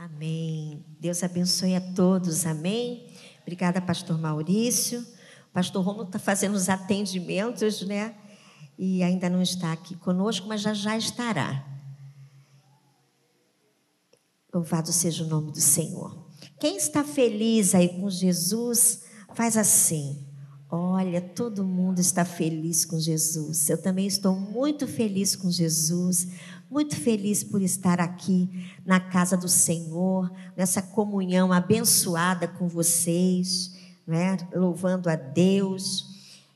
Amém. Deus abençoe a todos. Amém. Obrigada, pastor Maurício. O pastor Romulo está fazendo os atendimentos, né? E ainda não está aqui conosco, mas já já estará. Louvado seja o nome do Senhor. Quem está feliz aí com Jesus, faz assim. Olha, todo mundo está feliz com Jesus. Eu também estou muito feliz com Jesus, muito feliz por estar aqui na casa do Senhor, nessa comunhão abençoada com vocês, né? louvando a Deus.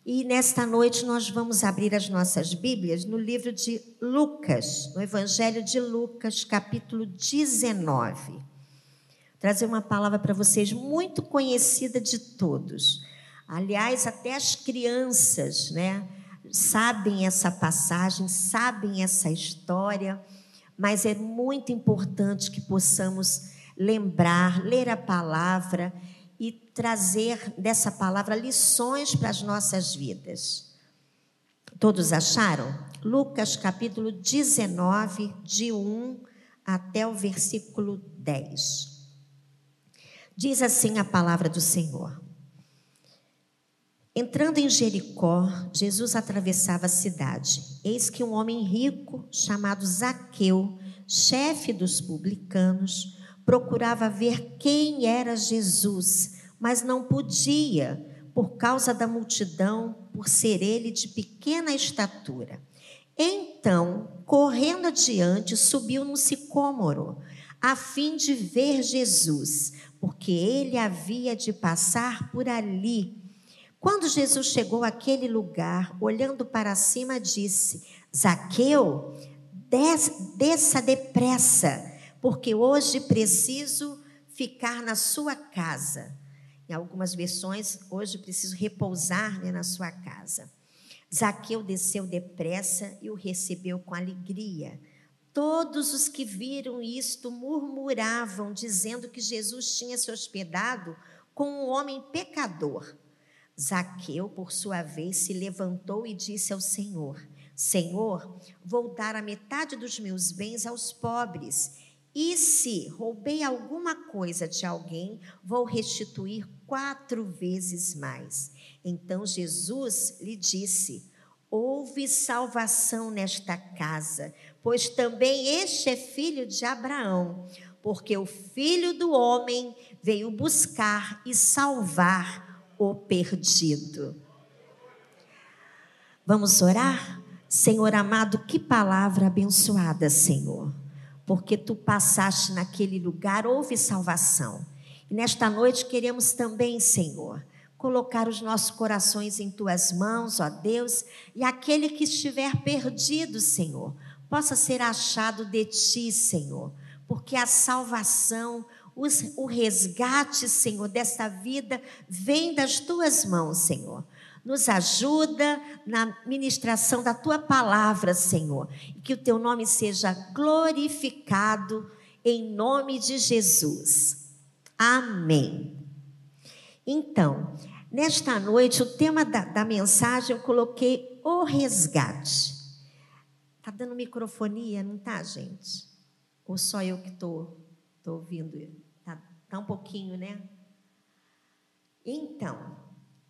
E nesta noite nós vamos abrir as nossas Bíblias no livro de Lucas, no Evangelho de Lucas, capítulo 19. Trazer uma palavra para vocês muito conhecida de todos Aliás, até as crianças, né, sabem essa passagem, sabem essa história, mas é muito importante que possamos lembrar, ler a palavra e trazer dessa palavra lições para as nossas vidas. Todos acharam? Lucas capítulo 19, de 1 até o versículo 10. Diz assim a palavra do Senhor. Entrando em Jericó, Jesus atravessava a cidade. Eis que um homem rico, chamado Zaqueu, chefe dos publicanos, procurava ver quem era Jesus, mas não podia, por causa da multidão, por ser ele de pequena estatura. Então, correndo adiante, subiu no sicômoro, a fim de ver Jesus, porque ele havia de passar por ali. Quando Jesus chegou àquele lugar, olhando para cima, disse: Zaqueu, desça depressa, porque hoje preciso ficar na sua casa. Em algumas versões, hoje preciso repousar né, na sua casa. Zaqueu desceu depressa e o recebeu com alegria. Todos os que viram isto murmuravam, dizendo que Jesus tinha se hospedado com um homem pecador. Zaqueu, por sua vez, se levantou e disse ao Senhor: Senhor, vou dar a metade dos meus bens aos pobres. E se roubei alguma coisa de alguém, vou restituir quatro vezes mais. Então Jesus lhe disse: Houve salvação nesta casa, pois também este é filho de Abraão, porque o filho do homem veio buscar e salvar o perdido. Vamos orar? Senhor amado, que palavra abençoada, Senhor, porque tu passaste naquele lugar, houve salvação. E nesta noite queremos também, Senhor, colocar os nossos corações em tuas mãos, ó Deus, e aquele que estiver perdido, Senhor, possa ser achado de ti, Senhor, porque a salvação, o resgate, Senhor, desta vida vem das tuas mãos, Senhor. Nos ajuda na ministração da tua palavra, Senhor, e que o teu nome seja glorificado em nome de Jesus. Amém. Então, nesta noite, o tema da, da mensagem eu coloquei o resgate. Tá dando microfonia, não tá, gente? Ou só eu que tô, tô ouvindo? Um pouquinho, né? Então,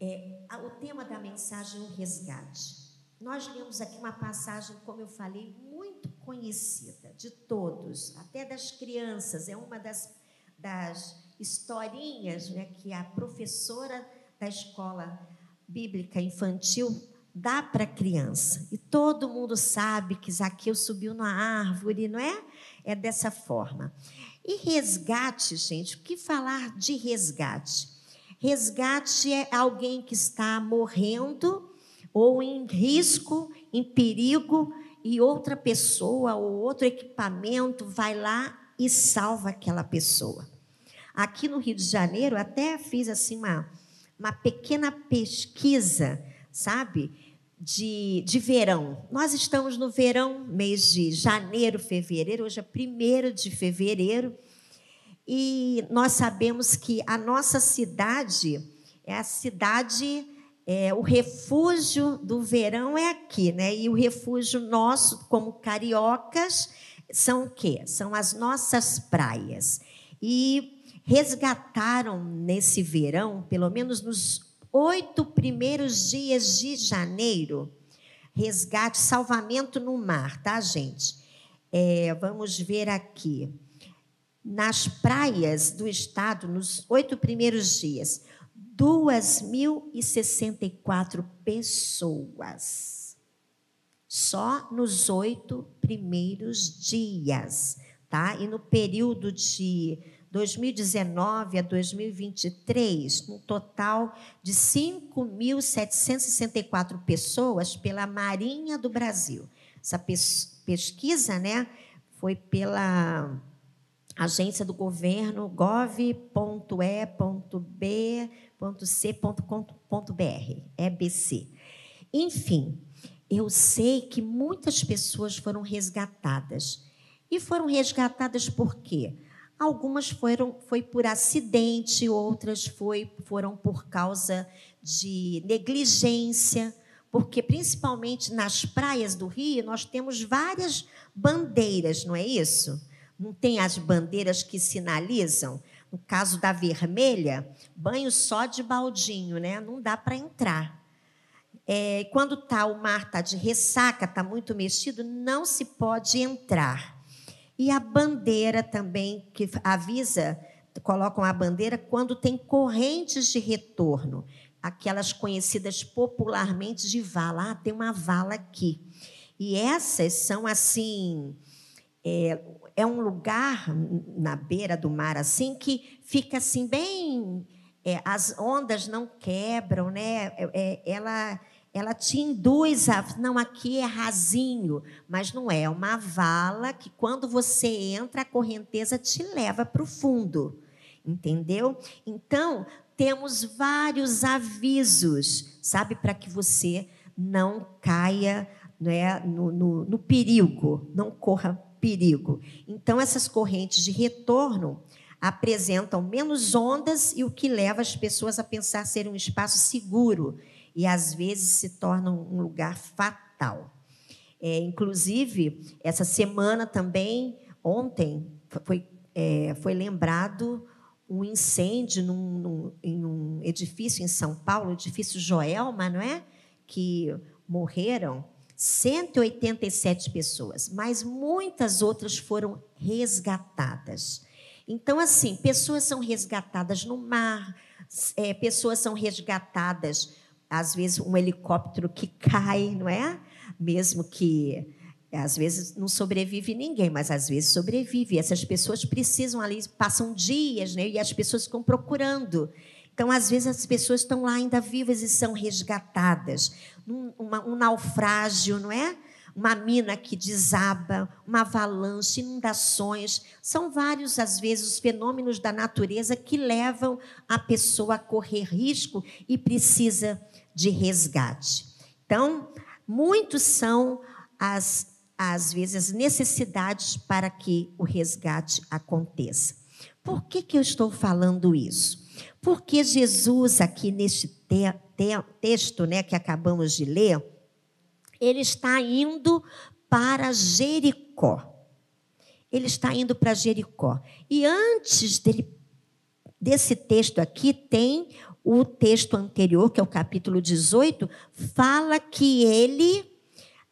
é, o tema da mensagem é o resgate. Nós lemos aqui uma passagem, como eu falei, muito conhecida de todos, até das crianças. É uma das, das historinhas né, que a professora da escola bíblica infantil dá para a criança. E todo mundo sabe que Zaqueu subiu na árvore, não é? É dessa forma. E resgate, gente, o que falar de resgate? Resgate é alguém que está morrendo ou em risco, em perigo, e outra pessoa ou outro equipamento vai lá e salva aquela pessoa. Aqui no Rio de Janeiro, até fiz assim uma, uma pequena pesquisa, sabe? De, de verão. Nós estamos no verão, mês de janeiro, fevereiro, hoje é primeiro de fevereiro, e nós sabemos que a nossa cidade é a cidade, é, o refúgio do verão é aqui, né? E o refúgio nosso, como cariocas, são o quê? São as nossas praias. e resgataram nesse verão, pelo menos nos oito primeiros dias de janeiro, resgate, salvamento no mar, tá, gente? É, vamos ver aqui. Nas praias do estado, nos oito primeiros dias, 2.064 pessoas. Só nos oito primeiros dias, tá? E no período de 2019 a 2023, um total de 5.764 pessoas pela Marinha do Brasil. Essa pesquisa, né, foi pela agência do governo gov.e.b.c.com.br, EBC. Enfim, eu sei que muitas pessoas foram resgatadas. E foram resgatadas por quê? Algumas foram foi por acidente, outras foi, foram por causa de negligência, porque principalmente nas praias do Rio nós temos várias bandeiras, não é isso? Não tem as bandeiras que sinalizam? No caso da vermelha, banho só de baldinho, né? Não dá para entrar. É, quando tá, o mar está de ressaca, está muito mexido, não se pode entrar. E a bandeira também, que avisa, colocam a bandeira quando tem correntes de retorno, aquelas conhecidas popularmente de vala. Ah, tem uma vala aqui. E essas são assim. É, é um lugar na beira do mar assim que fica assim bem é, as ondas não quebram né é, é ela ela te induz a. Não, aqui é rasinho, mas não é. É uma vala que, quando você entra, a correnteza te leva para o fundo. Entendeu? Então, temos vários avisos, sabe, para que você não caia né, no, no, no perigo, não corra perigo. Então, essas correntes de retorno apresentam menos ondas e o que leva as pessoas a pensar ser um espaço seguro e às vezes se torna um lugar fatal. É, inclusive, essa semana também, ontem, foi, é, foi lembrado um incêndio num, num, em um edifício em São Paulo, o edifício Joelma, não é? Que morreram 187 pessoas, mas muitas outras foram resgatadas. Então, assim, pessoas são resgatadas no mar, é, pessoas são resgatadas às vezes um helicóptero que cai, não é? Mesmo que às vezes não sobrevive ninguém, mas às vezes sobrevive. Essas pessoas precisam ali, passam dias, né? E as pessoas ficam procurando. Então, às vezes, as pessoas estão lá ainda vivas e são resgatadas. Um, uma, um naufrágio, não é? uma mina que desaba, uma avalanche, inundações. São vários, às vezes, os fenômenos da natureza que levam a pessoa a correr risco e precisa de resgate. Então, muitos são as às vezes as necessidades para que o resgate aconteça. Por que, que eu estou falando isso? Porque Jesus, aqui neste te te texto né, que acabamos de ler, ele está indo para Jericó. Ele está indo para Jericó. E antes dele, desse texto aqui, tem o texto anterior, que é o capítulo 18, fala que ele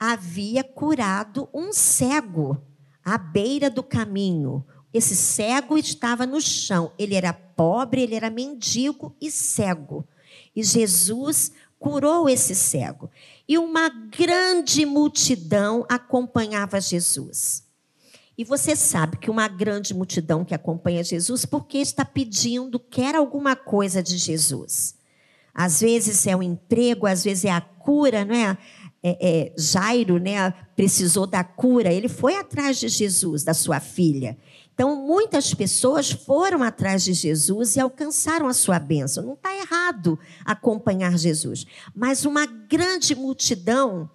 havia curado um cego à beira do caminho. Esse cego estava no chão. Ele era pobre, ele era mendigo e cego. E Jesus curou esse cego. E uma grande multidão acompanhava Jesus. E você sabe que uma grande multidão que acompanha Jesus, porque está pedindo, quer alguma coisa de Jesus. Às vezes é o um emprego, às vezes é a cura, não é? É, é, Jairo né, precisou da cura, ele foi atrás de Jesus, da sua filha. Então, muitas pessoas foram atrás de Jesus e alcançaram a sua bênção. Não está errado acompanhar Jesus, mas uma grande multidão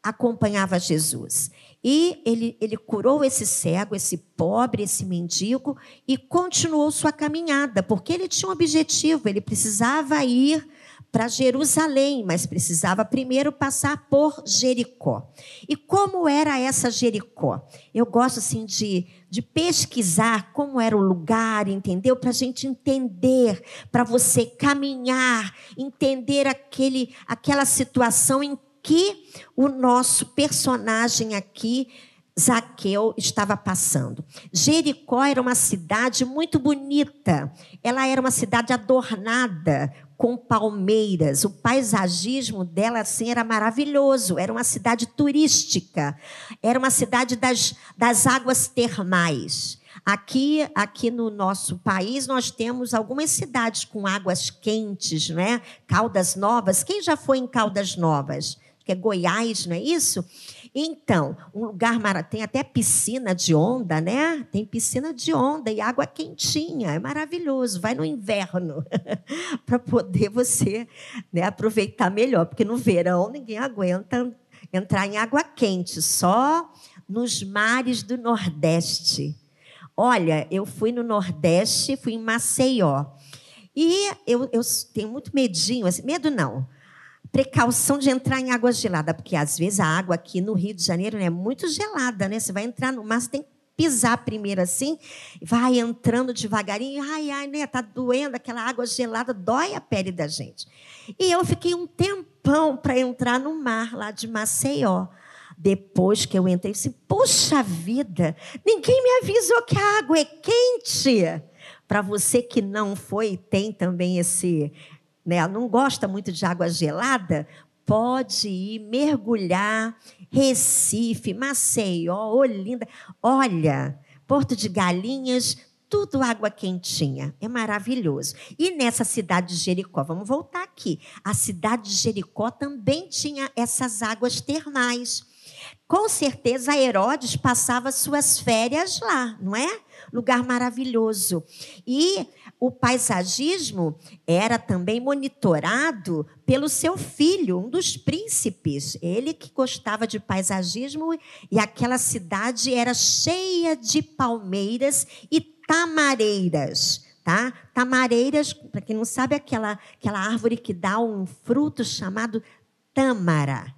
acompanhava Jesus. E ele, ele curou esse cego, esse pobre, esse mendigo, e continuou sua caminhada, porque ele tinha um objetivo, ele precisava ir para Jerusalém, mas precisava primeiro passar por Jericó. E como era essa Jericó? Eu gosto assim de, de pesquisar como era o lugar, entendeu? Para a gente entender, para você caminhar, entender aquele, aquela situação em que o nosso personagem aqui Zaqueu estava passando. Jericó era uma cidade muito bonita. Ela era uma cidade adornada com palmeiras. O paisagismo dela assim era maravilhoso. Era uma cidade turística. Era uma cidade das, das águas termais. Aqui, aqui no nosso país, nós temos algumas cidades com águas quentes, né? Caldas Novas. Quem já foi em Caldas Novas? Que é Goiás, não é isso? Então, um lugar maravilhoso, tem até piscina de onda, né? Tem piscina de onda e água quentinha, é maravilhoso. Vai no inverno para poder você né, aproveitar melhor, porque no verão ninguém aguenta entrar em água quente, só nos mares do Nordeste. Olha, eu fui no Nordeste, fui em Maceió. E eu, eu tenho muito medinho, assim, medo não, precaução de entrar em água gelada, porque às vezes a água aqui no Rio de Janeiro né, é muito gelada, né? Você vai entrar no mar, você tem que pisar primeiro assim, vai entrando devagarinho, ai, ai, né, tá doendo, aquela água gelada dói a pele da gente. E eu fiquei um tempão para entrar no mar lá de Maceió. Depois que eu entrei, eu disse, puxa vida, ninguém me avisou que a água é quente. Para você que não foi, tem também esse né, não gosta muito de água gelada, pode ir mergulhar Recife, Maceió, Olinda. Olha, Porto de Galinhas, tudo água quentinha. É maravilhoso. E nessa cidade de Jericó, vamos voltar aqui. A cidade de Jericó também tinha essas águas termais. Com certeza Herodes passava suas férias lá, não é? Lugar maravilhoso. E o paisagismo era também monitorado pelo seu filho, um dos príncipes. Ele que gostava de paisagismo e aquela cidade era cheia de palmeiras e tamareiras. Tá? Tamareiras, para quem não sabe, é aquela, aquela árvore que dá um fruto chamado tâmara.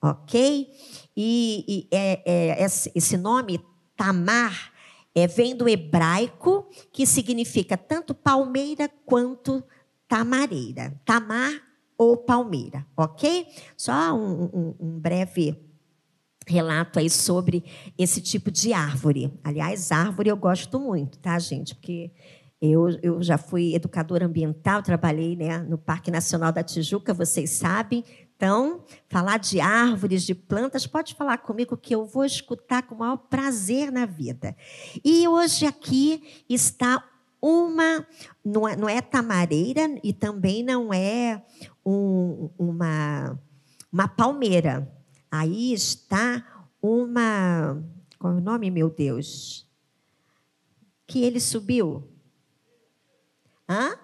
Ok? E, e é, é, esse nome, tamar, é, vem do hebraico, que significa tanto palmeira quanto tamareira. Tamar ou palmeira, ok? Só um, um, um breve relato aí sobre esse tipo de árvore. Aliás, árvore eu gosto muito, tá, gente? Porque eu, eu já fui educadora ambiental, trabalhei né, no Parque Nacional da Tijuca, vocês sabem, então, falar de árvores, de plantas, pode falar comigo que eu vou escutar com o maior prazer na vida. E hoje aqui está uma, não é, é tamareira e também não é um, uma, uma palmeira. Aí está uma. Qual é o nome, meu Deus? Que ele subiu? Hã?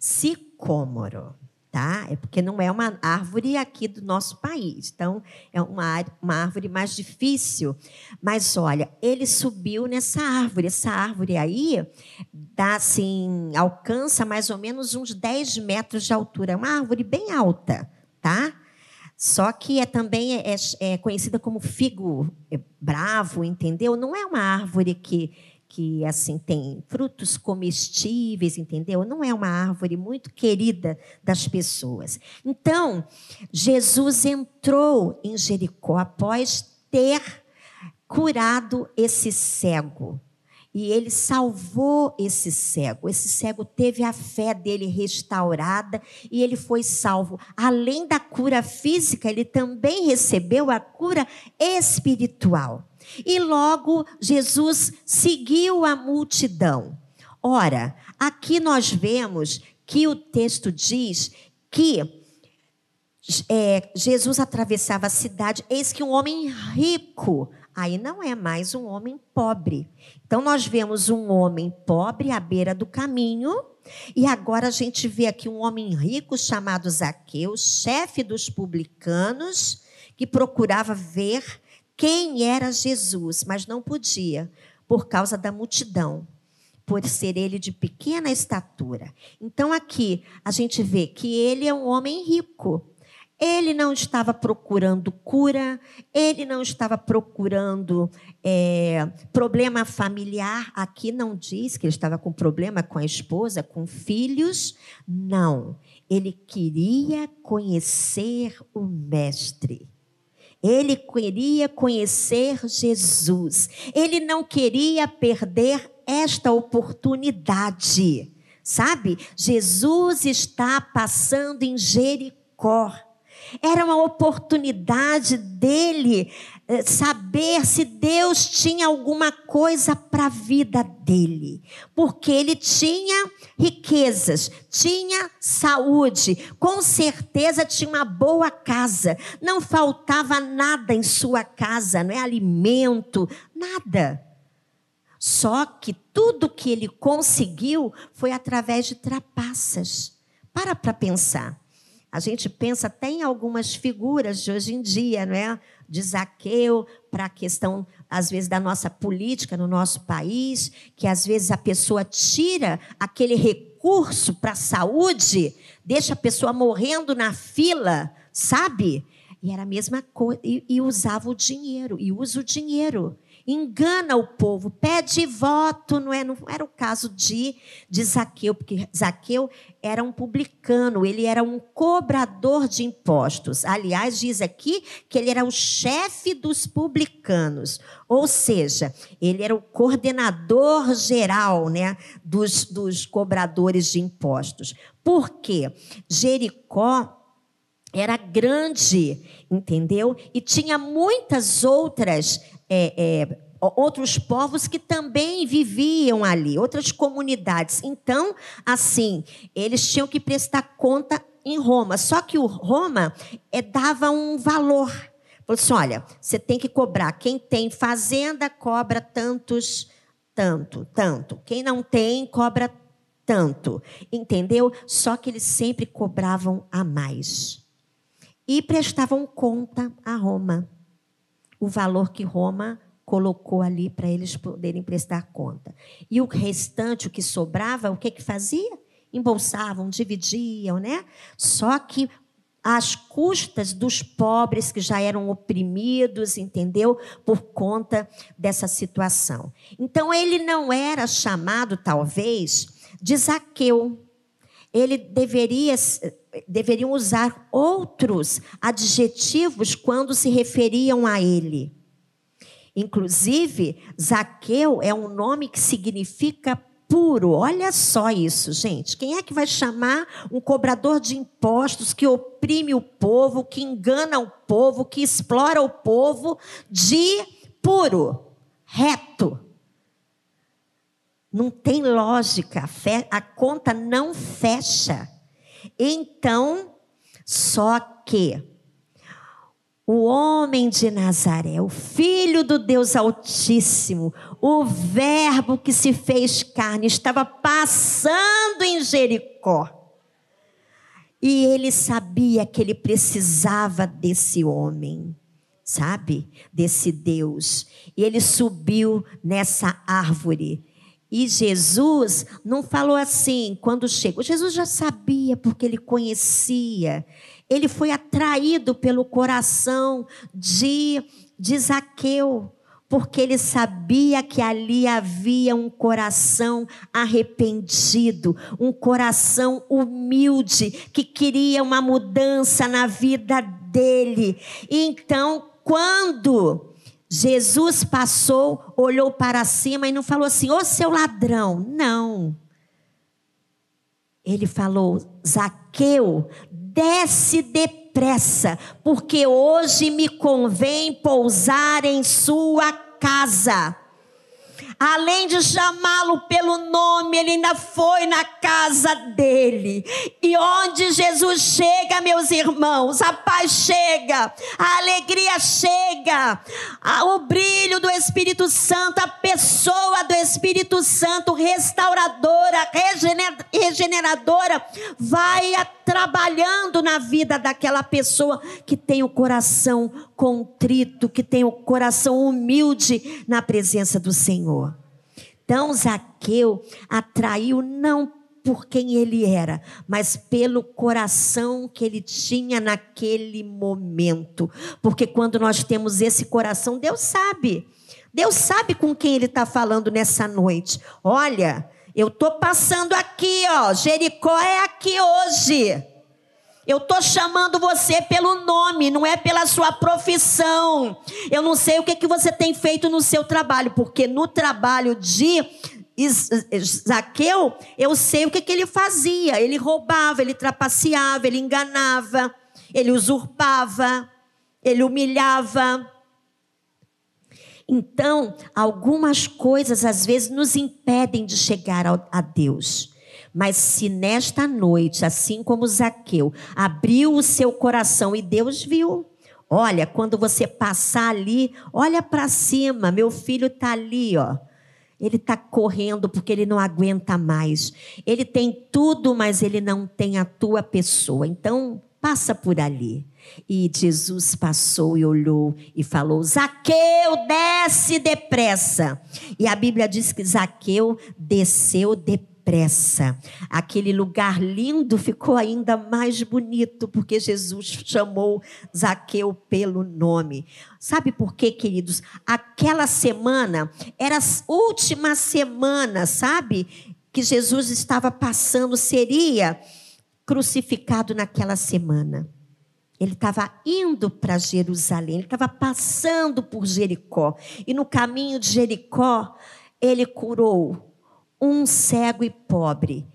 Sicômoro tá? É porque não é uma árvore aqui do nosso país. Então, é uma, uma árvore mais difícil. Mas olha, ele subiu nessa árvore. Essa árvore aí dá assim, alcança mais ou menos uns 10 metros de altura. É uma árvore bem alta, tá? Só que é também é, é conhecida como figo bravo, entendeu? Não é uma árvore que que assim tem frutos comestíveis, entendeu? Não é uma árvore muito querida das pessoas. Então, Jesus entrou em Jericó após ter curado esse cego. E ele salvou esse cego. Esse cego teve a fé dele restaurada e ele foi salvo. Além da cura física, ele também recebeu a cura espiritual. E logo Jesus seguiu a multidão. Ora, aqui nós vemos que o texto diz que é, Jesus atravessava a cidade, eis que um homem rico, aí não é mais um homem pobre. Então nós vemos um homem pobre à beira do caminho, e agora a gente vê aqui um homem rico chamado Zaqueu, chefe dos publicanos, que procurava ver quem era Jesus, mas não podia, por causa da multidão. por ser ele de pequena estatura. Então aqui a gente vê que ele é um homem rico. Ele não estava procurando cura, ele não estava procurando é, problema familiar. Aqui não diz que ele estava com problema com a esposa, com filhos. Não. Ele queria conhecer o Mestre. Ele queria conhecer Jesus. Ele não queria perder esta oportunidade. Sabe? Jesus está passando em Jericó. Era uma oportunidade dele saber se Deus tinha alguma coisa para a vida dele. Porque ele tinha riquezas, tinha saúde, com certeza tinha uma boa casa, não faltava nada em sua casa, não é alimento, nada. Só que tudo que ele conseguiu foi através de trapaças. Para para pensar. A gente pensa até em algumas figuras de hoje em dia, não é? De Zaqueu para a questão, às vezes, da nossa política no nosso país, que às vezes a pessoa tira aquele recurso para a saúde, deixa a pessoa morrendo na fila, sabe? E era a mesma coisa, e, e usava o dinheiro, e usa o dinheiro engana o povo, pede voto, não, é, não era o caso de, de Zaqueu, porque Zaqueu era um publicano, ele era um cobrador de impostos. Aliás, diz aqui que ele era o chefe dos publicanos, ou seja, ele era o coordenador geral né, dos, dos cobradores de impostos. Por quê? Jericó era grande, entendeu? E tinha muitas outras é, é, outros povos que também viviam ali, outras comunidades. Então, assim, eles tinham que prestar conta em Roma. Só que o Roma é, dava um valor. Falou assim: olha, você tem que cobrar. Quem tem fazenda cobra tantos, tanto, tanto. Quem não tem, cobra tanto. Entendeu? Só que eles sempre cobravam a mais. E prestavam conta a Roma o valor que Roma colocou ali para eles poderem prestar conta. E o restante, o que sobrava, o que que fazia? Embolsavam, dividiam, né? Só que às custas dos pobres que já eram oprimidos, entendeu? Por conta dessa situação. Então ele não era chamado, talvez, de Zaqueu. Ele deveria deveriam usar outros adjetivos quando se referiam a ele. Inclusive, Zaqueu é um nome que significa puro. Olha só isso, gente. Quem é que vai chamar um cobrador de impostos que oprime o povo, que engana o povo, que explora o povo de puro, reto? Não tem lógica, a conta não fecha. Então, só que o homem de Nazaré, o filho do Deus Altíssimo, o Verbo que se fez carne, estava passando em Jericó. E ele sabia que ele precisava desse homem, sabe? Desse Deus. E ele subiu nessa árvore e Jesus não falou assim quando chegou. Jesus já sabia, porque ele conhecia. Ele foi atraído pelo coração de, de Zaqueu, porque ele sabia que ali havia um coração arrependido, um coração humilde, que queria uma mudança na vida dele. Então, quando Jesus passou, olhou para cima e não falou assim, ô seu ladrão. Não. Ele falou, Zaqueu, desce depressa, porque hoje me convém pousar em sua casa. Além de chamá-lo pelo nome, ele ainda foi na casa dele. E onde Jesus chega, meus irmãos, a paz chega, a alegria chega, o brilho do Espírito Santo, a pessoa do Espírito Santo, restauradora, regeneradora, vai trabalhando na vida daquela pessoa que tem o coração contrito, que tem o coração humilde na presença do Senhor. Então Zaqueu atraiu não por quem ele era, mas pelo coração que ele tinha naquele momento. Porque quando nós temos esse coração, Deus sabe. Deus sabe com quem ele está falando nessa noite. Olha, eu estou passando aqui, ó. Jericó é aqui hoje. Eu estou chamando você pelo nome, não é pela sua profissão. Eu não sei o que, que você tem feito no seu trabalho, porque no trabalho de Zaqueu, eu sei o que, que ele fazia. Ele roubava, ele trapaceava, ele enganava, ele usurpava, ele humilhava. Então, algumas coisas às vezes nos impedem de chegar a Deus. Mas se nesta noite, assim como Zaqueu, abriu o seu coração e Deus viu, olha, quando você passar ali, olha para cima, meu filho está ali, ó. Ele está correndo porque ele não aguenta mais. Ele tem tudo, mas ele não tem a tua pessoa. Então, passa por ali. E Jesus passou e olhou e falou: Zaqueu, desce depressa. E a Bíblia diz que Zaqueu desceu depressa depressa. Aquele lugar lindo ficou ainda mais bonito porque Jesus chamou Zaqueu pelo nome. Sabe por quê, queridos? Aquela semana era a última semana, sabe? Que Jesus estava passando, seria crucificado naquela semana. Ele estava indo para Jerusalém, ele estava passando por Jericó. E no caminho de Jericó, ele curou um cego e pobre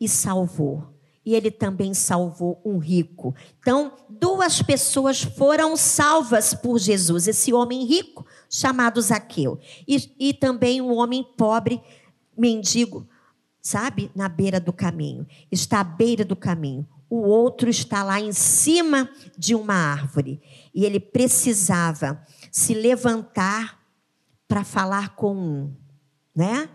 e salvou. E ele também salvou um rico. Então, duas pessoas foram salvas por Jesus: esse homem rico, chamado Zaqueu, e, e também um homem pobre, mendigo, sabe, na beira do caminho. Está à beira do caminho. O outro está lá em cima de uma árvore. E ele precisava se levantar para falar com um, né?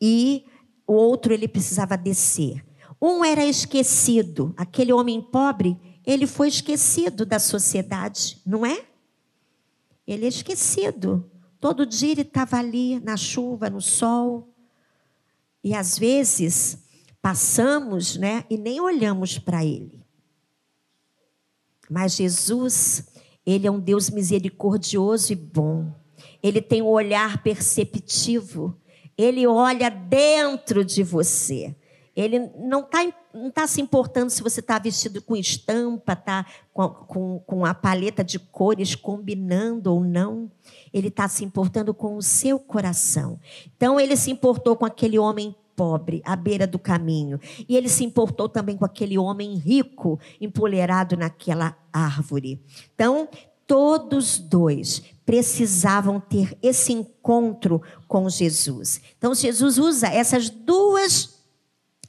E o outro ele precisava descer. Um era esquecido, aquele homem pobre, ele foi esquecido da sociedade, não é? Ele é esquecido. Todo dia ele estava ali na chuva, no sol. E às vezes passamos, né, e nem olhamos para ele. Mas Jesus, ele é um Deus misericordioso e bom. Ele tem um olhar perceptivo. Ele olha dentro de você. Ele não está não tá se importando se você está vestido com estampa, está com, com, com a paleta de cores combinando ou não. Ele está se importando com o seu coração. Então, ele se importou com aquele homem pobre à beira do caminho. E ele se importou também com aquele homem rico empoleirado naquela árvore. Então, todos dois precisavam ter esse encontro com Jesus. Então, Jesus usa essas duas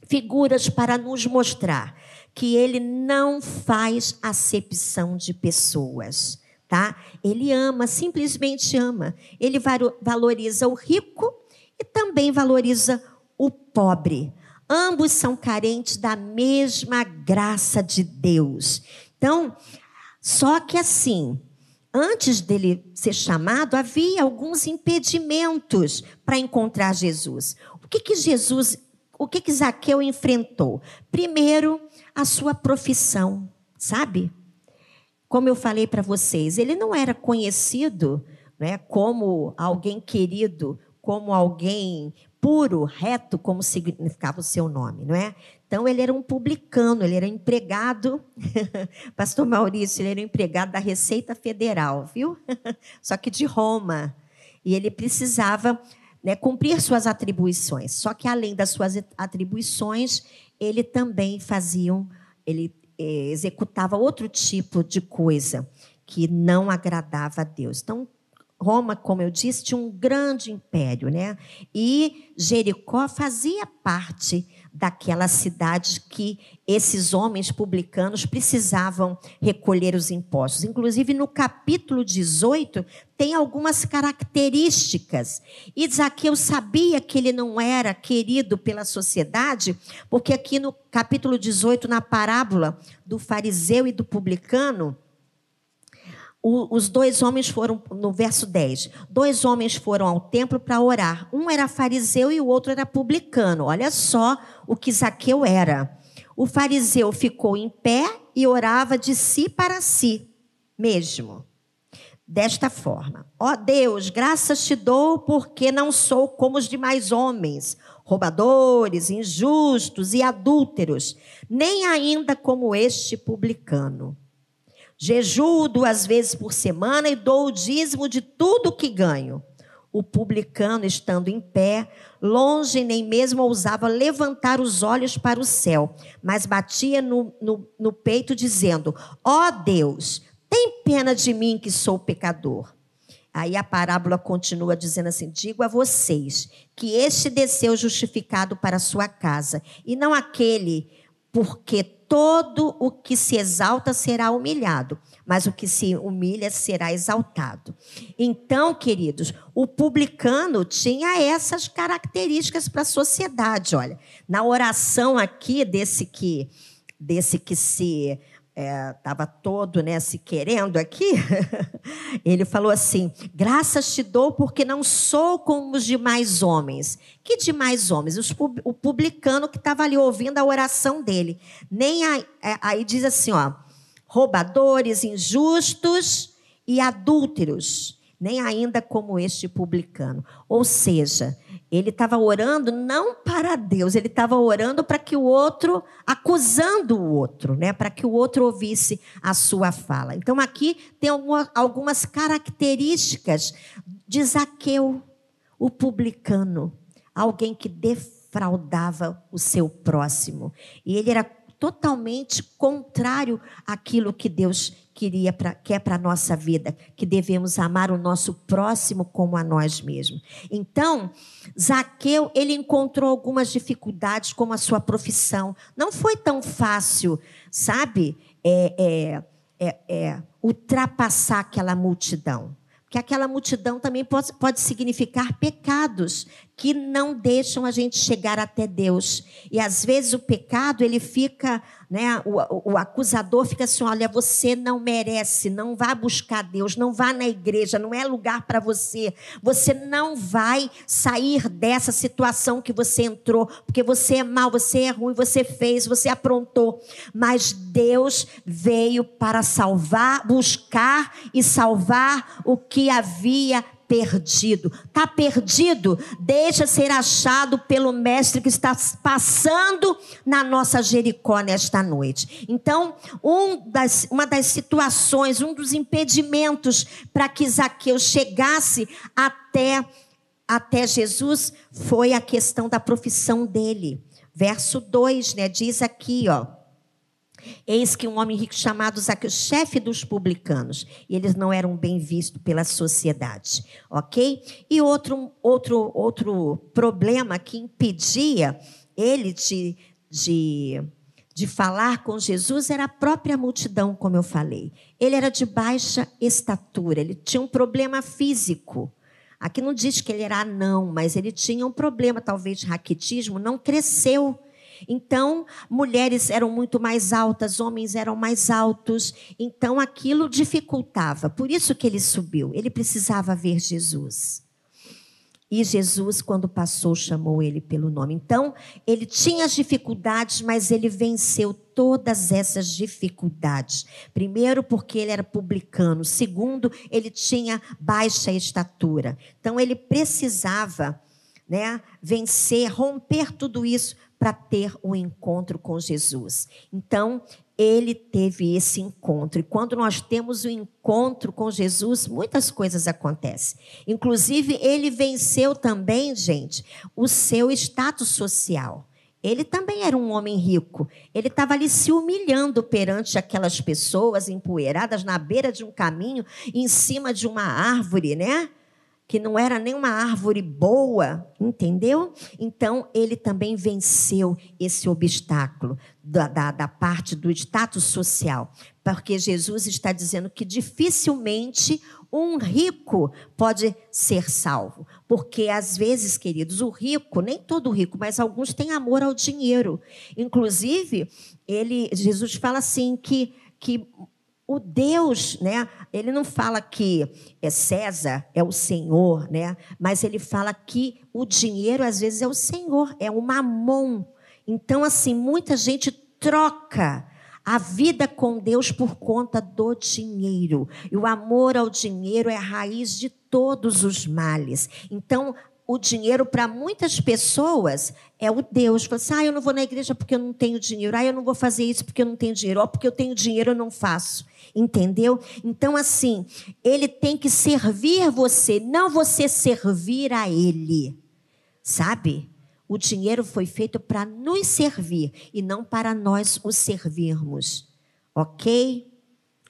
figuras para nos mostrar que ele não faz acepção de pessoas, tá? Ele ama, simplesmente ama. Ele valoriza o rico e também valoriza o pobre. Ambos são carentes da mesma graça de Deus. Então, só que assim, antes dele ser chamado, havia alguns impedimentos para encontrar Jesus. O que, que Jesus, o que, que Zaqueu enfrentou? Primeiro, a sua profissão, sabe? Como eu falei para vocês, ele não era conhecido né, como alguém querido, como alguém puro, reto, como significava o seu nome, não é? Então ele era um publicano, ele era empregado, Pastor Maurício, ele era um empregado da Receita Federal, viu? Só que de Roma. E ele precisava né, cumprir suas atribuições. Só que além das suas atribuições, ele também fazia, ele eh, executava outro tipo de coisa que não agradava a Deus. Então Roma, como eu disse, tinha um grande império, né? E Jericó fazia parte daquela cidade que esses homens publicanos precisavam recolher os impostos. Inclusive, no capítulo 18, tem algumas características. E Zaqueu sabia que ele não era querido pela sociedade, porque aqui no capítulo 18, na parábola do fariseu e do publicano, o, os dois homens foram, no verso 10, dois homens foram ao templo para orar. Um era fariseu e o outro era publicano. Olha só o que Zaqueu era. O fariseu ficou em pé e orava de si para si mesmo. Desta forma: Ó oh Deus, graças te dou porque não sou como os demais homens, roubadores, injustos e adúlteros, nem ainda como este publicano. Jejuo duas vezes por semana e dou o dízimo de tudo que ganho. O publicano, estando em pé, longe nem mesmo ousava levantar os olhos para o céu, mas batia no, no, no peito, dizendo: Ó oh Deus, tem pena de mim que sou pecador. Aí a parábola continua dizendo assim: Digo a vocês que este desceu justificado para a sua casa, e não aquele, porque todo o que se exalta será humilhado, mas o que se humilha será exaltado. Então, queridos, o publicano tinha essas características para a sociedade. Olha, na oração aqui desse que desse que se estava é, todo né, se querendo aqui, ele falou assim: graças te dou porque não sou como os demais homens. Que demais homens? Os, o publicano que estava ali ouvindo a oração dele. Nem aí, é, aí diz assim: ó, roubadores, injustos e adúlteros, nem ainda como este publicano. Ou seja, ele estava orando não para Deus, ele estava orando para que o outro, acusando o outro, né? para que o outro ouvisse a sua fala. Então aqui tem algumas características de Zaqueu, o publicano, alguém que defraudava o seu próximo. E ele era totalmente contrário àquilo que Deus queria pra, quer para a nossa vida, que devemos amar o nosso próximo como a nós mesmos. Então, Zaqueu, ele encontrou algumas dificuldades como a sua profissão. Não foi tão fácil, sabe, é, é, é, é ultrapassar aquela multidão que aquela multidão também pode, pode, significar pecados que não deixam a gente chegar até Deus. E às vezes o pecado, ele fica né? O, o, acusador fica assim: olha, você não merece, não vá buscar Deus, não vá na igreja, não é lugar para você. Você não vai sair dessa situação que você entrou, porque você é mal, você é ruim, você fez, você aprontou. Mas Deus veio para salvar, buscar e salvar o que havia perdido. Está perdido? Deixa ser achado pelo Mestre que está passando na nossa Jericó nesta noite. Então, um das, uma das situações, um dos impedimentos para que Zaqueu chegasse até, até Jesus foi a questão da profissão dele. Verso 2, né, diz aqui, ó. Eis que um homem rico chamado Zaqueu, chefe dos publicanos, e eles não eram bem vistos pela sociedade, ok? E outro, outro, outro problema que impedia ele de, de, de falar com Jesus era a própria multidão, como eu falei. Ele era de baixa estatura, ele tinha um problema físico. Aqui não diz que ele era anão, mas ele tinha um problema, talvez raquitismo, não cresceu então, mulheres eram muito mais altas, homens eram mais altos. Então, aquilo dificultava. Por isso que ele subiu. Ele precisava ver Jesus. E Jesus, quando passou, chamou ele pelo nome. Então, ele tinha as dificuldades, mas ele venceu todas essas dificuldades. Primeiro, porque ele era publicano. Segundo, ele tinha baixa estatura. Então, ele precisava né, vencer, romper tudo isso para ter um encontro com Jesus. Então, ele teve esse encontro. E quando nós temos o um encontro com Jesus, muitas coisas acontecem. Inclusive, ele venceu também, gente, o seu status social. Ele também era um homem rico. Ele estava ali se humilhando perante aquelas pessoas empoeiradas na beira de um caminho, em cima de uma árvore, né? Que não era nenhuma árvore boa, entendeu? Então, ele também venceu esse obstáculo da, da, da, parte do status social, porque Jesus está dizendo que dificilmente um rico pode ser salvo, porque às vezes, queridos, o rico, nem todo rico, mas alguns têm amor ao dinheiro. Inclusive, ele, Jesus fala assim que, que o Deus, né? Ele não fala que é César, é o Senhor, né? Mas ele fala que o dinheiro às vezes é o Senhor, é o mamon. Então, assim, muita gente troca a vida com Deus por conta do dinheiro. E o amor ao dinheiro é a raiz de todos os males. Então, o dinheiro para muitas pessoas é o Deus. Fala assim, ah, eu não vou na igreja porque eu não tenho dinheiro. Ah, eu não vou fazer isso porque eu não tenho dinheiro. Ó, porque eu tenho dinheiro eu não faço. Entendeu? Então, assim, ele tem que servir você, não você servir a ele. Sabe? O dinheiro foi feito para nos servir e não para nós o servirmos. Ok?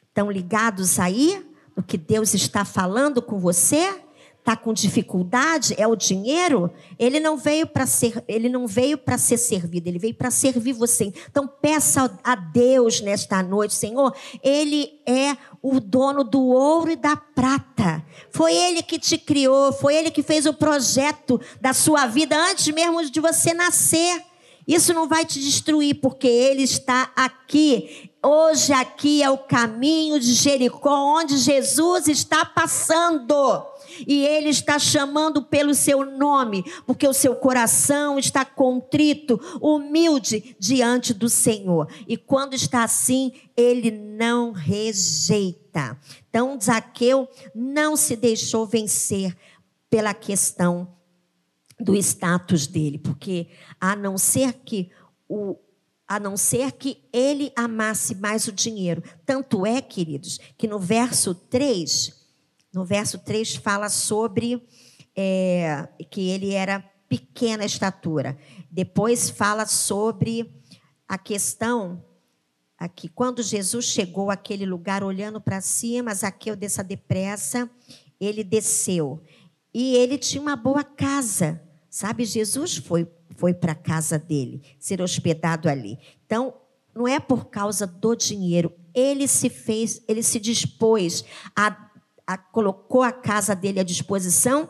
Estão ligados aí no que Deus está falando com você? Está com dificuldade? É o dinheiro? Ele não veio para ser, ele não veio para ser servido, ele veio para servir você. Então peça a Deus nesta noite, Senhor, ele é o dono do ouro e da prata. Foi ele que te criou, foi ele que fez o projeto da sua vida antes mesmo de você nascer. Isso não vai te destruir, porque ele está aqui. Hoje aqui é o caminho de Jericó, onde Jesus está passando e Ele está chamando pelo seu nome, porque o seu coração está contrito, humilde diante do Senhor. E quando está assim, Ele não rejeita. Então, Zaqueu não se deixou vencer pela questão do status dele, porque a não ser que o a não ser que ele amasse mais o dinheiro. Tanto é, queridos, que no verso 3, no verso 3 fala sobre é, que ele era pequena estatura. Depois fala sobre a questão aqui, quando Jesus chegou àquele lugar olhando para cima, Zaqueu desça depressa, ele desceu. E ele tinha uma boa casa, sabe? Jesus foi foi para a casa dele, ser hospedado ali. Então, não é por causa do dinheiro, ele se fez, ele se dispôs a a, colocou a casa dele à disposição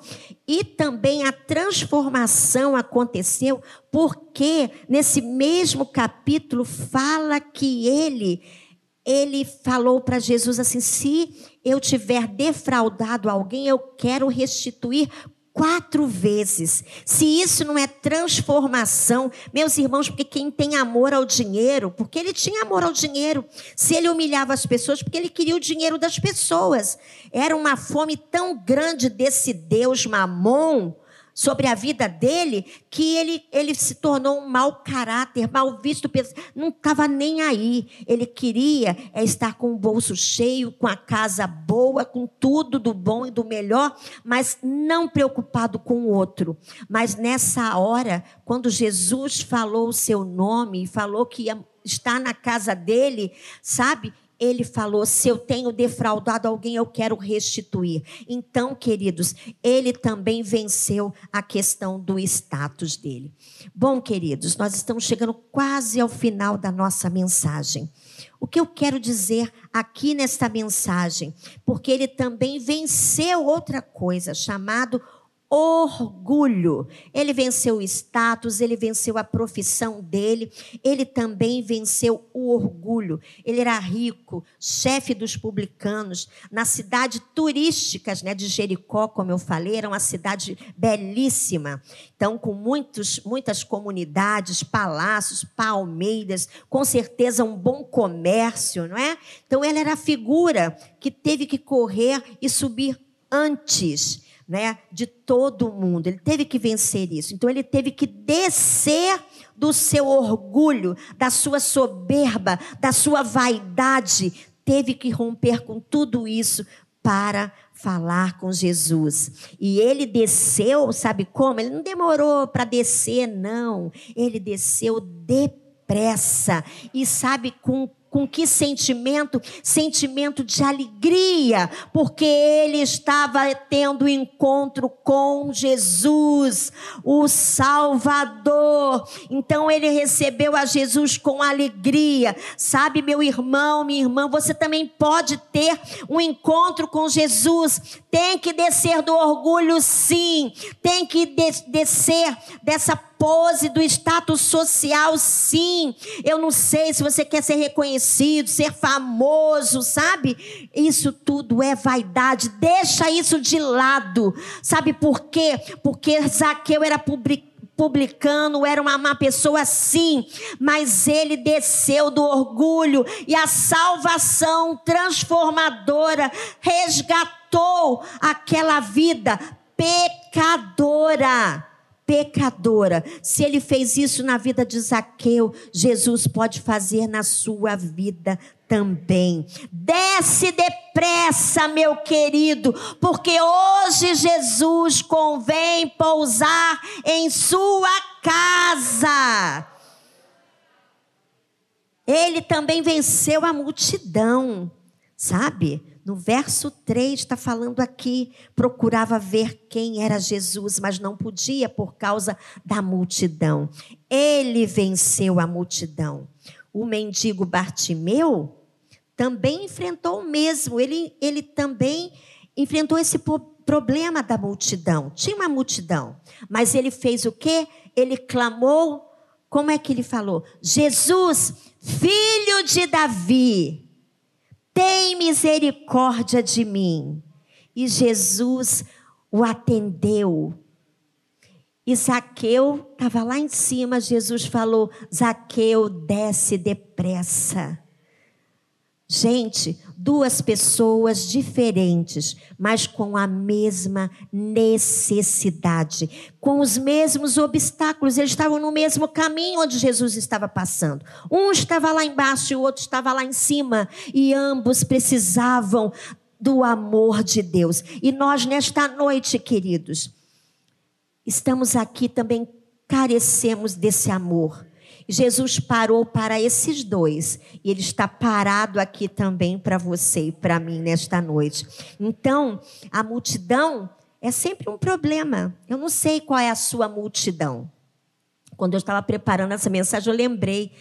e também a transformação aconteceu porque nesse mesmo capítulo fala que ele ele falou para Jesus assim: se eu tiver defraudado alguém, eu quero restituir quatro vezes. Se isso não é transformação, meus irmãos, porque quem tem amor ao dinheiro, porque ele tinha amor ao dinheiro. Se ele humilhava as pessoas, porque ele queria o dinheiro das pessoas. Era uma fome tão grande desse Deus mamon sobre a vida dele que ele, ele se tornou um mau caráter, mal visto. Não estava nem aí. Ele queria é estar com o bolso cheio, com a casa boa, com tudo do bom e do melhor, mas não preocupado com o outro. Mas nessa hora, quando Jesus falou o seu nome falou que ia estar na casa dele, sabe? Ele falou: se eu tenho defraudado alguém, eu quero restituir. Então, queridos, ele também venceu a questão do status dele. Bom, queridos, nós estamos chegando quase ao final da nossa mensagem. O que eu quero dizer aqui nesta mensagem? Porque ele também venceu outra coisa, chamado orgulho. Ele venceu o status, ele venceu a profissão dele, ele também venceu o orgulho. Ele era rico, chefe dos publicanos, na cidade turística né, de Jericó, como eu falei, era uma cidade belíssima. Então, com muitos, muitas comunidades, palácios, palmeiras, com certeza um bom comércio, não é? Então, ele era a figura que teve que correr e subir antes né, de todo mundo. Ele teve que vencer isso. Então ele teve que descer do seu orgulho, da sua soberba, da sua vaidade. Teve que romper com tudo isso para falar com Jesus. E ele desceu, sabe como? Ele não demorou para descer, não. Ele desceu depressa. E sabe com com que sentimento? Sentimento de alegria, porque ele estava tendo encontro com Jesus, o Salvador. Então ele recebeu a Jesus com alegria. Sabe, meu irmão, minha irmã, você também pode ter um encontro com Jesus Tem que descer do orgulho, sim. Tem que de descer dessa pose do status social, sim. Eu não sei se você quer ser reconhecido, ser famoso, sabe? Isso tudo é vaidade. Deixa isso de lado. Sabe por quê? Porque Zaqueu era publicado publicano, era uma, uma pessoa assim, mas ele desceu do orgulho e a salvação transformadora resgatou aquela vida pecadora pecadora. Se ele fez isso na vida de Zaqueu, Jesus pode fazer na sua vida também. Desce depressa, meu querido, porque hoje Jesus convém pousar em sua casa. Ele também venceu a multidão, sabe? No verso 3 está falando aqui, procurava ver quem era Jesus, mas não podia por causa da multidão. Ele venceu a multidão. O mendigo Bartimeu também enfrentou o mesmo, ele, ele também enfrentou esse problema da multidão. Tinha uma multidão, mas ele fez o quê? Ele clamou, como é que ele falou? Jesus, filho de Davi, tem misericórdia de mim. E Jesus o atendeu. E Zaqueu estava lá em cima, Jesus falou: Zaqueu, desce depressa. Gente, duas pessoas diferentes, mas com a mesma necessidade, com os mesmos obstáculos. Eles estavam no mesmo caminho onde Jesus estava passando. Um estava lá embaixo e o outro estava lá em cima, e ambos precisavam do amor de Deus. E nós, nesta noite, queridos, estamos aqui também, carecemos desse amor. Jesus parou para esses dois e ele está parado aqui também para você e para mim nesta noite. Então, a multidão é sempre um problema. Eu não sei qual é a sua multidão. Quando eu estava preparando essa mensagem, eu lembrei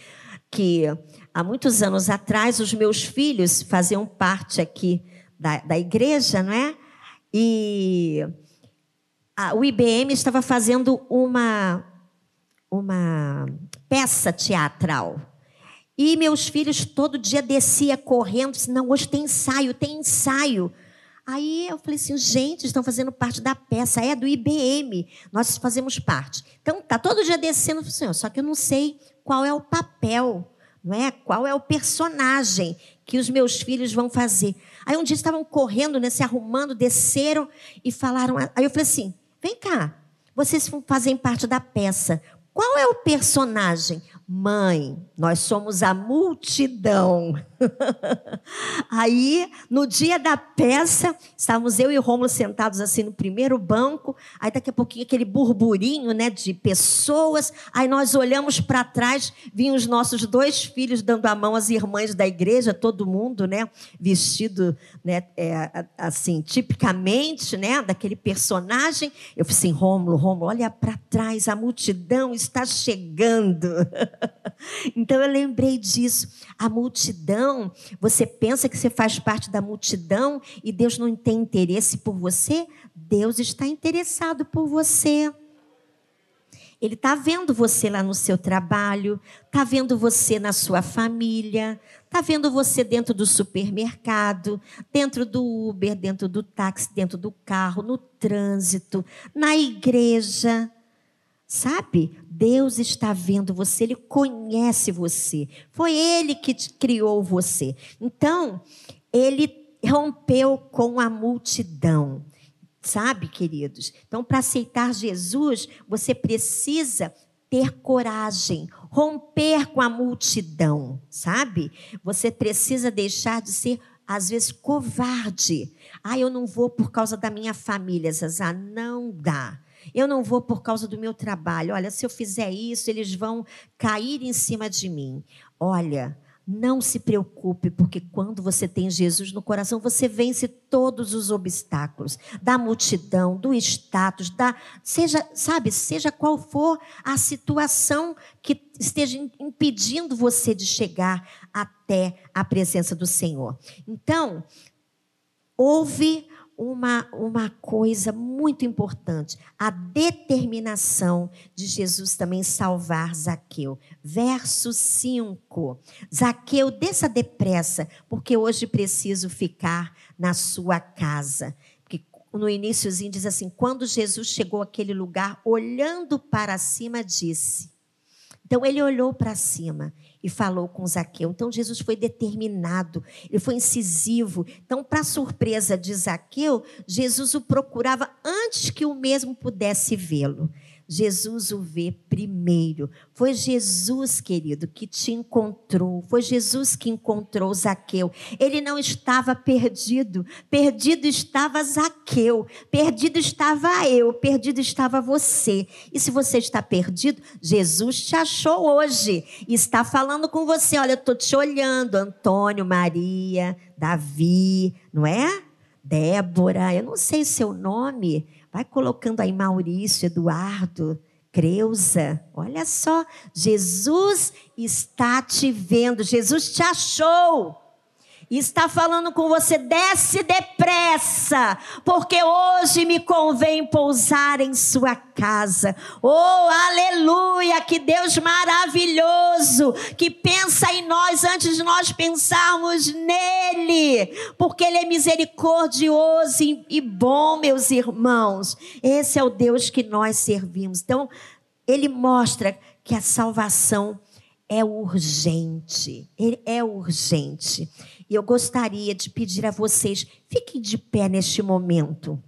que há muitos anos atrás os meus filhos faziam parte aqui da, da igreja, não é? E a, o IBM estava fazendo uma, uma peça teatral. E meus filhos todo dia descia correndo, disse, não, hoje tem ensaio, tem ensaio. Aí eu falei assim, gente, estão fazendo parte da peça, é do IBM, nós fazemos parte. Então, tá todo dia descendo, senhor, só que eu não sei qual é o papel, não é? Qual é o personagem que os meus filhos vão fazer. Aí um dia estavam correndo, né, se arrumando, desceram e falaram. Aí eu falei assim: vem cá, vocês fazem parte da peça. Qual é o personagem? Mãe, nós somos a multidão. Aí, no dia da peça, estávamos eu e o Romulo sentados assim no primeiro banco. Aí, daqui a pouquinho, aquele burburinho né, de pessoas. Aí, nós olhamos para trás, vinham os nossos dois filhos dando a mão às irmãs da igreja, todo mundo né, vestido né, é, assim, tipicamente, né, daquele personagem. Eu falei assim: Romulo, Romulo, olha para trás, a multidão está chegando. então eu lembrei disso. A multidão, você pensa que você faz parte da multidão e Deus não tem interesse por você? Deus está interessado por você. Ele está vendo você lá no seu trabalho, está vendo você na sua família, está vendo você dentro do supermercado, dentro do Uber, dentro do táxi, dentro do carro, no trânsito, na igreja. Sabe? Deus está vendo você, Ele conhece você. Foi Ele que criou você. Então, Ele rompeu com a multidão. Sabe, queridos? Então, para aceitar Jesus, você precisa ter coragem, romper com a multidão, sabe? Você precisa deixar de ser, às vezes, covarde. Ah, eu não vou por causa da minha família, Zazá. Não dá. Eu não vou por causa do meu trabalho. Olha, se eu fizer isso, eles vão cair em cima de mim. Olha, não se preocupe, porque quando você tem Jesus no coração, você vence todos os obstáculos da multidão, do status, da seja, sabe, seja qual for a situação que esteja impedindo você de chegar até a presença do Senhor. Então, houve uma, uma coisa muito importante: a determinação de Jesus também salvar Zaqueu. Verso 5. Zaqueu, desça depressa, porque hoje preciso ficar na sua casa. Porque no iníciozinho diz assim: quando Jesus chegou àquele lugar, olhando para cima, disse. Então ele olhou para cima e falou com Zaqueu. Então Jesus foi determinado, ele foi incisivo. Então, para surpresa de Zaqueu, Jesus o procurava antes que o mesmo pudesse vê-lo. Jesus o vê primeiro. Foi Jesus, querido, que te encontrou. Foi Jesus que encontrou Zaqueu. Ele não estava perdido. Perdido estava Zaqueu. Perdido estava eu. Perdido estava você. E se você está perdido, Jesus te achou hoje. E está falando com você. Olha, eu estou te olhando. Antônio, Maria, Davi, não é? Débora, eu não sei seu nome Vai colocando aí Maurício, Eduardo, Creuza. Olha só, Jesus está te vendo, Jesus te achou e está falando com você, desce depressa, porque hoje me convém pousar em sua casa. Oh, aleluia! Que Deus maravilhoso, que pensa em nós antes de nós pensarmos nele, porque ele é misericordioso e bom, meus irmãos. Esse é o Deus que nós servimos. Então, ele mostra que a salvação é urgente. Ele é urgente. E eu gostaria de pedir a vocês, fiquem de pé neste momento.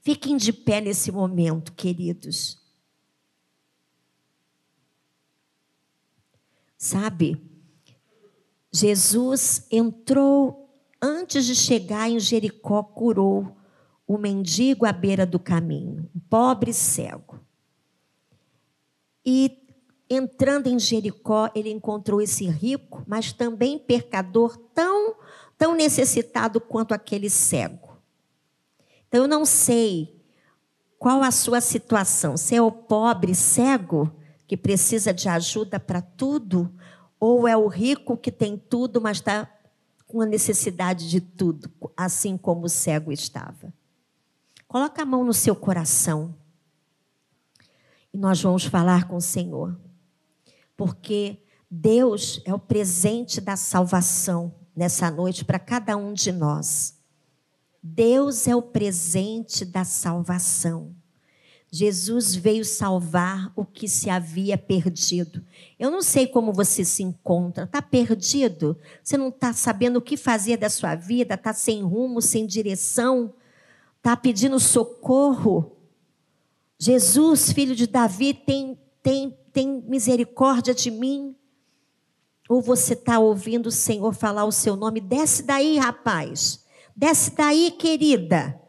Fiquem de pé nesse momento, queridos. Sabe, Jesus entrou antes de chegar em Jericó, curou o mendigo à beira do caminho, um pobre cego. E entrando em Jericó, ele encontrou esse rico, mas também pecador, tão, tão necessitado quanto aquele cego. Então, eu não sei qual a sua situação. Se é o pobre cego que precisa de ajuda para tudo, ou é o rico que tem tudo, mas está com a necessidade de tudo, assim como o cego estava. Coloca a mão no seu coração. E nós vamos falar com o Senhor porque Deus é o presente da salvação nessa noite para cada um de nós. Deus é o presente da salvação. Jesus veio salvar o que se havia perdido. Eu não sei como você se encontra. Está perdido? Você não está sabendo o que fazer da sua vida? Está sem rumo, sem direção? Está pedindo socorro? Jesus, filho de Davi, tem, tem tem misericórdia de mim? Ou você está ouvindo o Senhor falar o seu nome? Desce daí, rapaz. Desce daí, querida.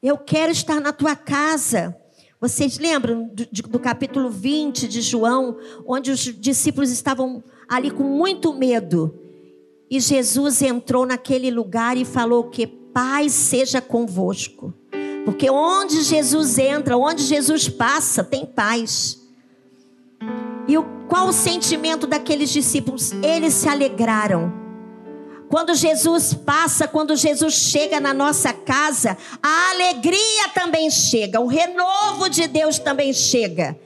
Eu quero estar na tua casa. Vocês lembram do, do, capítulo 20 de João, onde os discípulos estavam ali com muito medo. E Jesus entrou naquele lugar e falou que paz seja convosco. Porque onde Jesus entra, onde Jesus passa, tem paz. E o, qual o sentimento daqueles discípulos? Eles se alegraram. Quando Jesus passa, quando Jesus chega na nossa casa, a alegria também chega, o renovo de Deus também chega.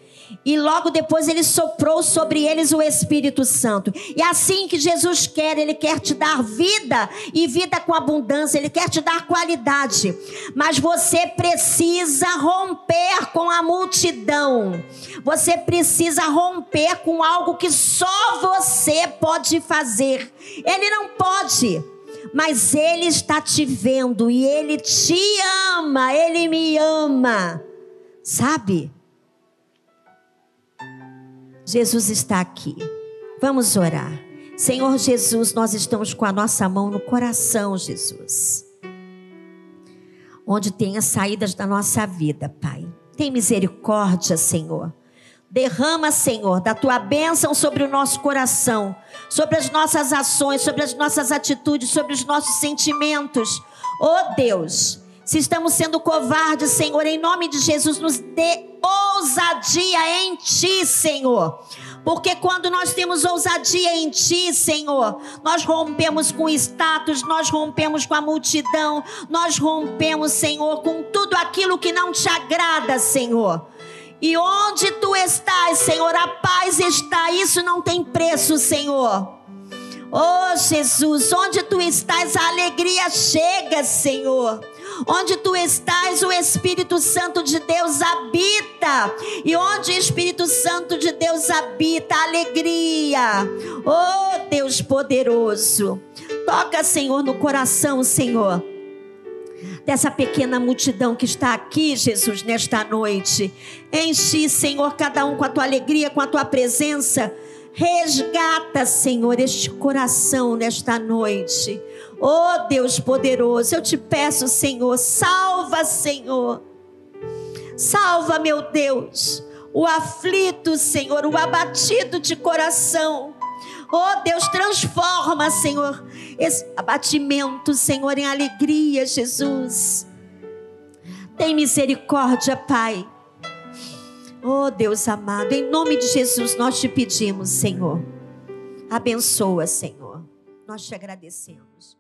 E logo depois ele soprou sobre eles o Espírito Santo. E assim que Jesus quer, ele quer te dar vida e vida com abundância, ele quer te dar qualidade. Mas você precisa romper com a multidão. Você precisa romper com algo que só você pode fazer. Ele não pode mas Ele está te vendo e Ele te ama, Ele me ama, sabe? Jesus está aqui. Vamos orar. Senhor Jesus, nós estamos com a nossa mão no coração, Jesus. Onde tem as saídas da nossa vida, Pai. Tem misericórdia, Senhor. Derrama, Senhor, da tua bênção sobre o nosso coração, sobre as nossas ações, sobre as nossas atitudes, sobre os nossos sentimentos. Oh Deus, se estamos sendo covardes, Senhor, em nome de Jesus, nos dê ousadia em ti, Senhor. Porque quando nós temos ousadia em ti, Senhor, nós rompemos com status, nós rompemos com a multidão, nós rompemos, Senhor, com tudo aquilo que não te agrada, Senhor. E onde tu estás, Senhor, a paz está, isso não tem preço, Senhor. Oh Jesus, onde tu estás, a alegria chega, Senhor. Onde tu estás, o Espírito Santo de Deus habita. E onde o Espírito Santo de Deus habita, alegria. Oh Deus poderoso. Toca, Senhor, no coração, Senhor dessa pequena multidão que está aqui, Jesus, nesta noite. Enche, Senhor, cada um com a tua alegria, com a tua presença. Resgata, Senhor, este coração nesta noite. Oh Deus poderoso, eu te peço, Senhor, salva, Senhor. Salva, meu Deus, o aflito, Senhor, o abatido de coração. Oh Deus, transforma, Senhor, esse abatimento, Senhor, em alegria, Jesus. Tem misericórdia, Pai. Oh Deus amado, em nome de Jesus nós te pedimos, Senhor. Abençoa, Senhor. Nós te agradecemos.